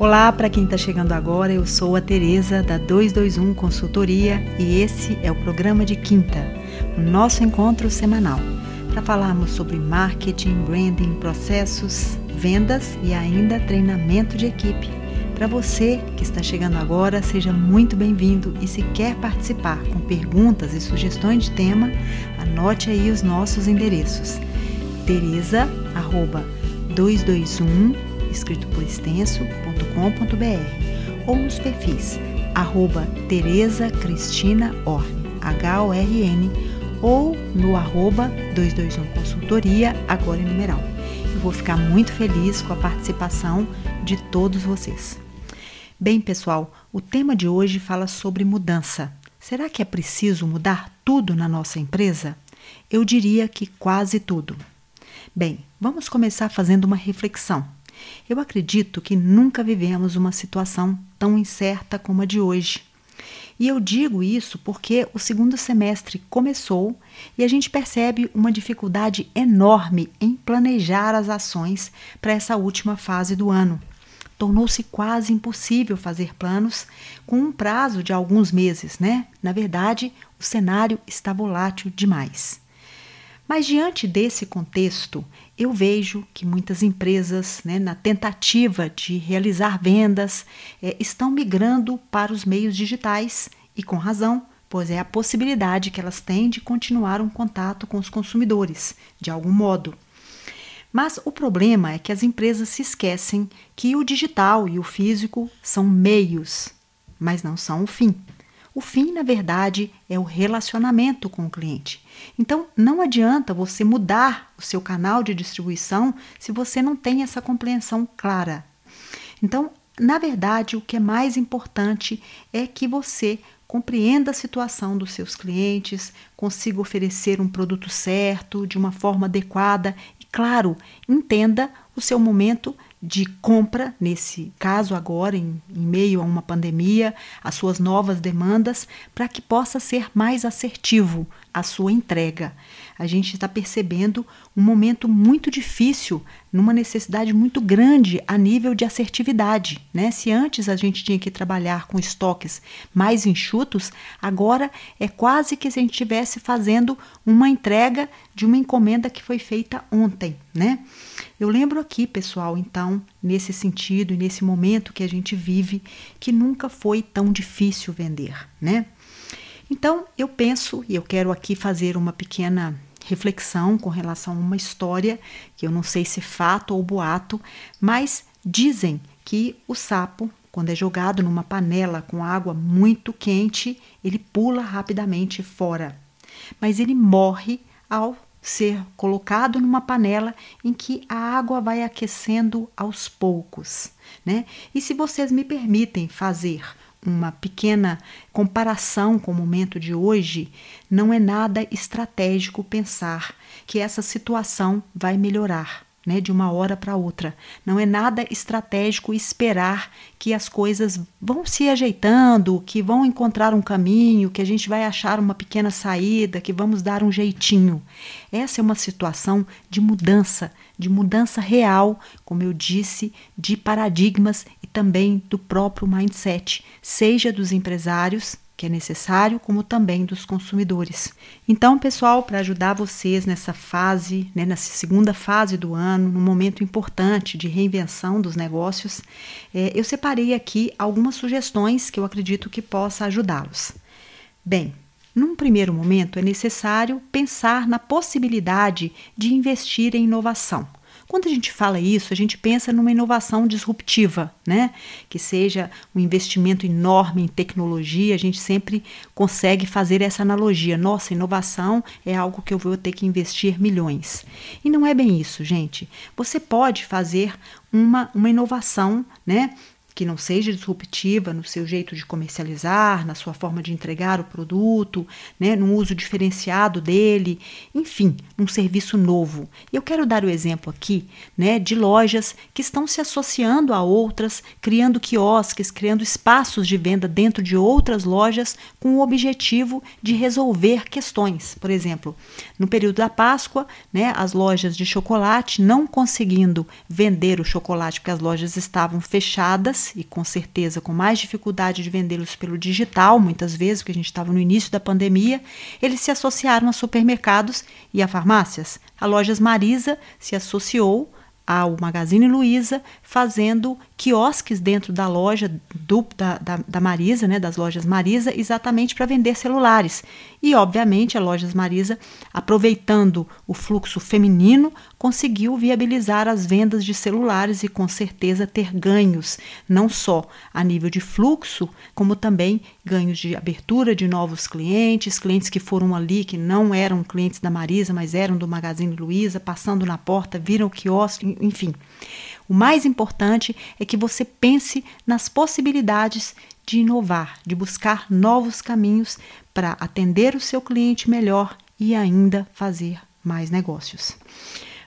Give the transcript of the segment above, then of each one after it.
Olá, para quem está chegando agora, eu sou a Tereza da 221 Consultoria e esse é o programa de quinta, o nosso encontro semanal, para falarmos sobre marketing, branding, processos, vendas e ainda treinamento de equipe. Para você que está chegando agora, seja muito bem-vindo e se quer participar com perguntas e sugestões de tema, anote aí os nossos endereços. Tereza, arroba 221 escrito por extenso.com.br ou nos perfis arroba Tereza Cristina Orne, H-O-R-N, ou no arroba 221 Consultoria, agora em numeral. Eu vou ficar muito feliz com a participação de todos vocês. Bem, pessoal, o tema de hoje fala sobre mudança. Será que é preciso mudar tudo na nossa empresa? Eu diria que quase tudo. Bem, vamos começar fazendo uma reflexão. Eu acredito que nunca vivemos uma situação tão incerta como a de hoje. E eu digo isso porque o segundo semestre começou e a gente percebe uma dificuldade enorme em planejar as ações para essa última fase do ano. Tornou-se quase impossível fazer planos com um prazo de alguns meses, né? Na verdade, o cenário está volátil demais. Mas diante desse contexto, eu vejo que muitas empresas, né, na tentativa de realizar vendas, é, estão migrando para os meios digitais e com razão, pois é a possibilidade que elas têm de continuar um contato com os consumidores, de algum modo. Mas o problema é que as empresas se esquecem que o digital e o físico são meios, mas não são o fim. O fim, na verdade, é o relacionamento com o cliente. Então, não adianta você mudar o seu canal de distribuição se você não tem essa compreensão clara. Então, na verdade, o que é mais importante é que você compreenda a situação dos seus clientes, consiga oferecer um produto certo, de uma forma adequada e, claro, entenda o seu momento de compra, nesse caso agora, em, em, meio a uma pandemia, as suas novas demandas, para que possa ser mais assertivo a sua entrega. A gente está percebendo um momento muito difícil, numa necessidade muito grande a nível de assertividade. Né? Se antes a gente tinha que trabalhar com estoques mais enxutos, agora é quase que se a gente estivesse fazendo uma entrega de uma encomenda que foi feita ontem. Né? Eu lembro aqui, pessoal, então, nesse sentido e nesse momento que a gente vive, que nunca foi tão difícil vender, né? Então, eu penso e eu quero aqui fazer uma pequena reflexão com relação a uma história que eu não sei se é fato ou boato, mas dizem que o sapo, quando é jogado numa panela com água muito quente, ele pula rapidamente fora. Mas ele morre ao ser colocado numa panela em que a água vai aquecendo aos poucos, né? E se vocês me permitem fazer uma pequena comparação com o momento de hoje, não é nada estratégico pensar que essa situação vai melhorar né, de uma hora para outra. Não é nada estratégico esperar que as coisas vão se ajeitando, que vão encontrar um caminho, que a gente vai achar uma pequena saída, que vamos dar um jeitinho. Essa é uma situação de mudança, de mudança real, como eu disse, de paradigmas e também do próprio mindset, seja dos empresários que é necessário, como também dos consumidores. Então, pessoal, para ajudar vocês nessa fase, né, nessa segunda fase do ano, num momento importante de reinvenção dos negócios, é, eu separei aqui algumas sugestões que eu acredito que possa ajudá-los. Bem, num primeiro momento é necessário pensar na possibilidade de investir em inovação. Quando a gente fala isso, a gente pensa numa inovação disruptiva, né? Que seja um investimento enorme em tecnologia, a gente sempre consegue fazer essa analogia. Nossa, inovação é algo que eu vou ter que investir milhões. E não é bem isso, gente. Você pode fazer uma, uma inovação, né? Que não seja disruptiva no seu jeito de comercializar, na sua forma de entregar o produto, né, no uso diferenciado dele, enfim, um serviço novo. Eu quero dar o exemplo aqui né, de lojas que estão se associando a outras, criando quiosques, criando espaços de venda dentro de outras lojas com o objetivo de resolver questões. Por exemplo, no período da Páscoa, né, as lojas de chocolate não conseguindo vender o chocolate porque as lojas estavam fechadas e com certeza com mais dificuldade de vendê-los pelo digital, muitas vezes, porque a gente estava no início da pandemia, eles se associaram a supermercados e a farmácias. A Lojas Marisa se associou ao Magazine Luiza, fazendo quiosques dentro da loja do, da, da, da, Marisa, né, das lojas Marisa, exatamente para vender celulares. E, obviamente, a Lojas Marisa, aproveitando o fluxo feminino, conseguiu viabilizar as vendas de celulares e, com certeza, ter ganhos, não só a nível de fluxo, como também ganhos de abertura de novos clientes, clientes que foram ali, que não eram clientes da Marisa, mas eram do Magazine Luiza, passando na porta, viram o quiosque, enfim. O mais importante é que você pense nas possibilidades de inovar, de buscar novos caminhos para atender o seu cliente melhor e ainda fazer mais negócios.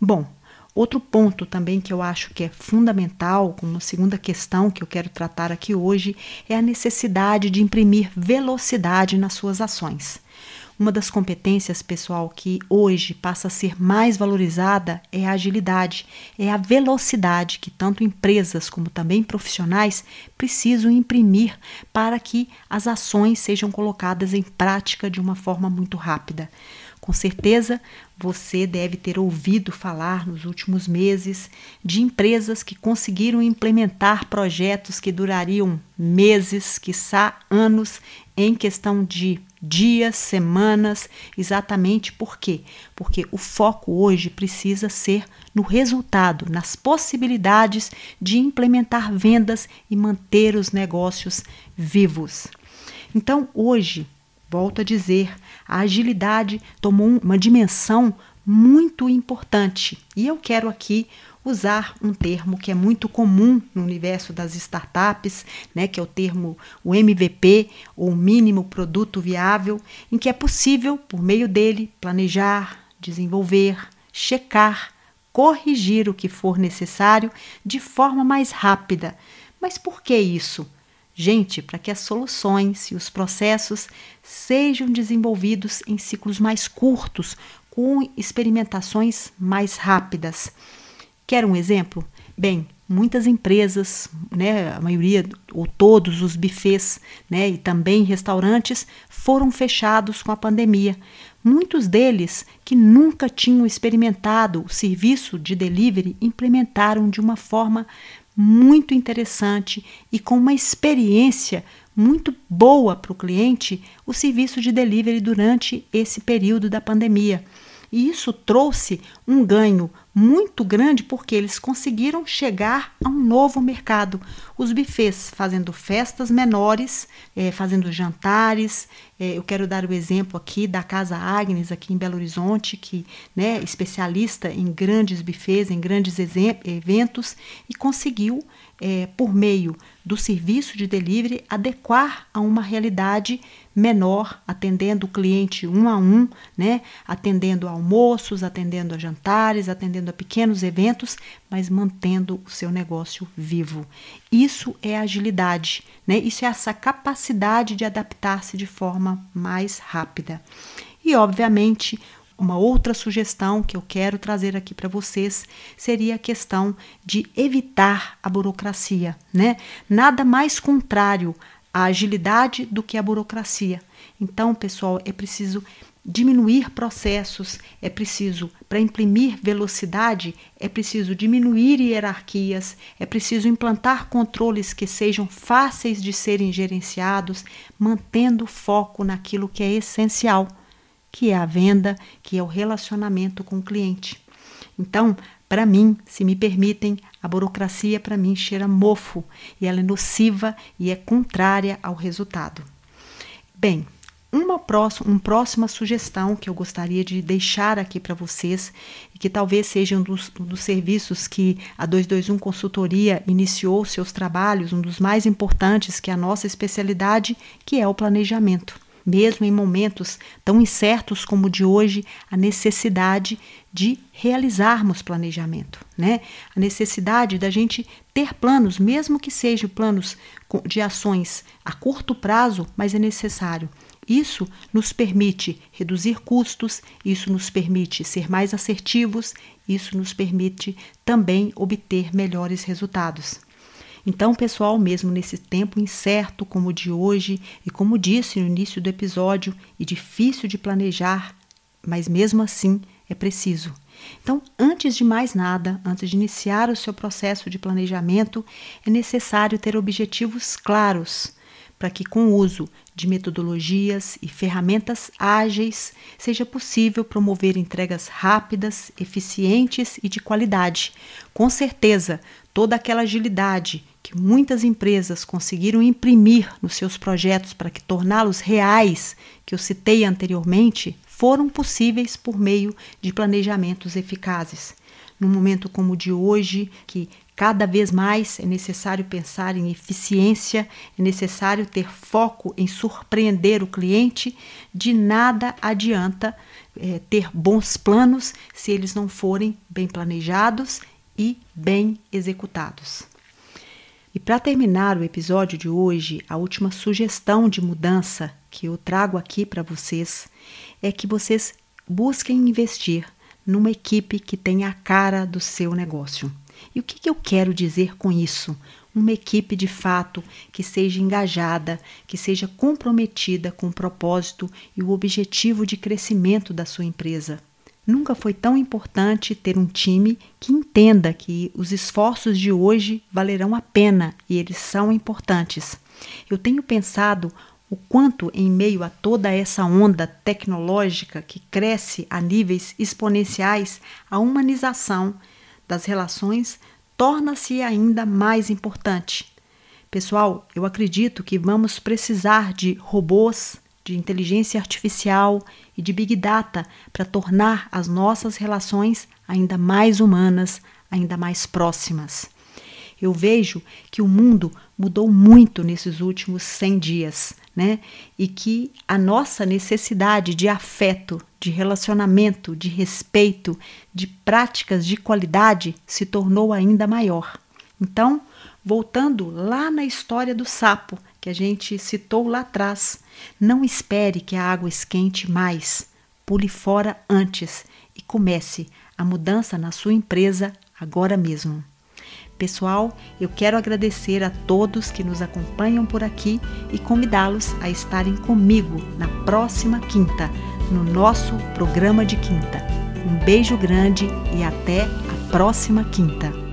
Bom, outro ponto também que eu acho que é fundamental, como segunda questão que eu quero tratar aqui hoje, é a necessidade de imprimir velocidade nas suas ações. Uma das competências, pessoal, que hoje passa a ser mais valorizada é a agilidade, é a velocidade que tanto empresas como também profissionais precisam imprimir para que as ações sejam colocadas em prática de uma forma muito rápida. Com certeza, você deve ter ouvido falar nos últimos meses de empresas que conseguiram implementar projetos que durariam meses, quiçá anos, em questão de dias, semanas, exatamente por quê? Porque o foco hoje precisa ser no resultado, nas possibilidades de implementar vendas e manter os negócios vivos. Então, hoje, volto a dizer, a agilidade tomou uma dimensão muito importante e eu quero aqui usar um termo que é muito comum no universo das startups, né, que é o termo o MVP, ou mínimo produto viável, em que é possível, por meio dele, planejar, desenvolver, checar, corrigir o que for necessário de forma mais rápida. Mas por que isso? Gente, para que as soluções e os processos sejam desenvolvidos em ciclos mais curtos, com experimentações mais rápidas. Quer um exemplo? Bem, muitas empresas, né, a maioria ou todos os bufês, né, e também restaurantes foram fechados com a pandemia. Muitos deles que nunca tinham experimentado o serviço de delivery implementaram de uma forma muito interessante e com uma experiência muito boa para o cliente o serviço de delivery durante esse período da pandemia. E isso trouxe um ganho muito grande porque eles conseguiram chegar a um novo mercado. Os bufês fazendo festas menores, é, fazendo jantares. É, eu quero dar o exemplo aqui da Casa Agnes, aqui em Belo Horizonte, que né, especialista em grandes bufês, em grandes eventos, e conseguiu, é, por meio do serviço de delivery, adequar a uma realidade menor, atendendo o cliente um a um, né? atendendo a almoços, atendendo a jantares, atendendo a pequenos eventos, mas mantendo o seu negócio vivo. Isso é agilidade, né? isso é essa capacidade de adaptar-se de forma mais rápida. E, obviamente, uma outra sugestão que eu quero trazer aqui para vocês seria a questão de evitar a burocracia, né? Nada mais contrário a agilidade do que a burocracia. Então, pessoal, é preciso diminuir processos, é preciso, para imprimir velocidade, é preciso diminuir hierarquias, é preciso implantar controles que sejam fáceis de serem gerenciados, mantendo foco naquilo que é essencial, que é a venda, que é o relacionamento com o cliente. Então, para mim, se me permitem, a burocracia para mim cheira mofo e ela é nociva e é contrária ao resultado. Bem, uma próxima, uma próxima sugestão que eu gostaria de deixar aqui para vocês e que talvez seja um dos, um dos serviços que a 221 Consultoria iniciou seus trabalhos, um dos mais importantes que é a nossa especialidade, que é o planejamento mesmo em momentos tão incertos como o de hoje, a necessidade de realizarmos planejamento, né? A necessidade da gente ter planos, mesmo que sejam planos de ações a curto prazo, mas é necessário. Isso nos permite reduzir custos, isso nos permite ser mais assertivos, isso nos permite também obter melhores resultados. Então, pessoal, mesmo nesse tempo incerto como o de hoje, e como disse no início do episódio, e difícil de planejar, mas mesmo assim é preciso. Então, antes de mais nada, antes de iniciar o seu processo de planejamento, é necessário ter objetivos claros para que, com o uso de metodologias e ferramentas ágeis, seja possível promover entregas rápidas, eficientes e de qualidade. Com certeza, toda aquela agilidade que muitas empresas conseguiram imprimir nos seus projetos para que torná-los reais, que eu citei anteriormente, foram possíveis por meio de planejamentos eficazes. Num momento como o de hoje, que cada vez mais é necessário pensar em eficiência, é necessário ter foco em surpreender o cliente, de nada adianta é, ter bons planos se eles não forem bem planejados e bem executados. E para terminar o episódio de hoje, a última sugestão de mudança que eu trago aqui para vocês é que vocês busquem investir numa equipe que tenha a cara do seu negócio. E o que, que eu quero dizer com isso? Uma equipe de fato que seja engajada, que seja comprometida com o propósito e o objetivo de crescimento da sua empresa. Nunca foi tão importante ter um time que entenda que os esforços de hoje valerão a pena e eles são importantes. Eu tenho pensado o quanto, em meio a toda essa onda tecnológica que cresce a níveis exponenciais, a humanização das relações torna-se ainda mais importante. Pessoal, eu acredito que vamos precisar de robôs, de inteligência artificial e de big data para tornar as nossas relações ainda mais humanas, ainda mais próximas. Eu vejo que o mundo mudou muito nesses últimos 100 dias, né? E que a nossa necessidade de afeto, de relacionamento, de respeito, de práticas de qualidade se tornou ainda maior. Então, voltando lá na história do sapo, que a gente citou lá atrás, não espere que a água esquente mais. Pule fora antes e comece a mudança na sua empresa agora mesmo. Pessoal, eu quero agradecer a todos que nos acompanham por aqui e convidá-los a estarem comigo na próxima quinta, no nosso programa de quinta. Um beijo grande e até a próxima quinta.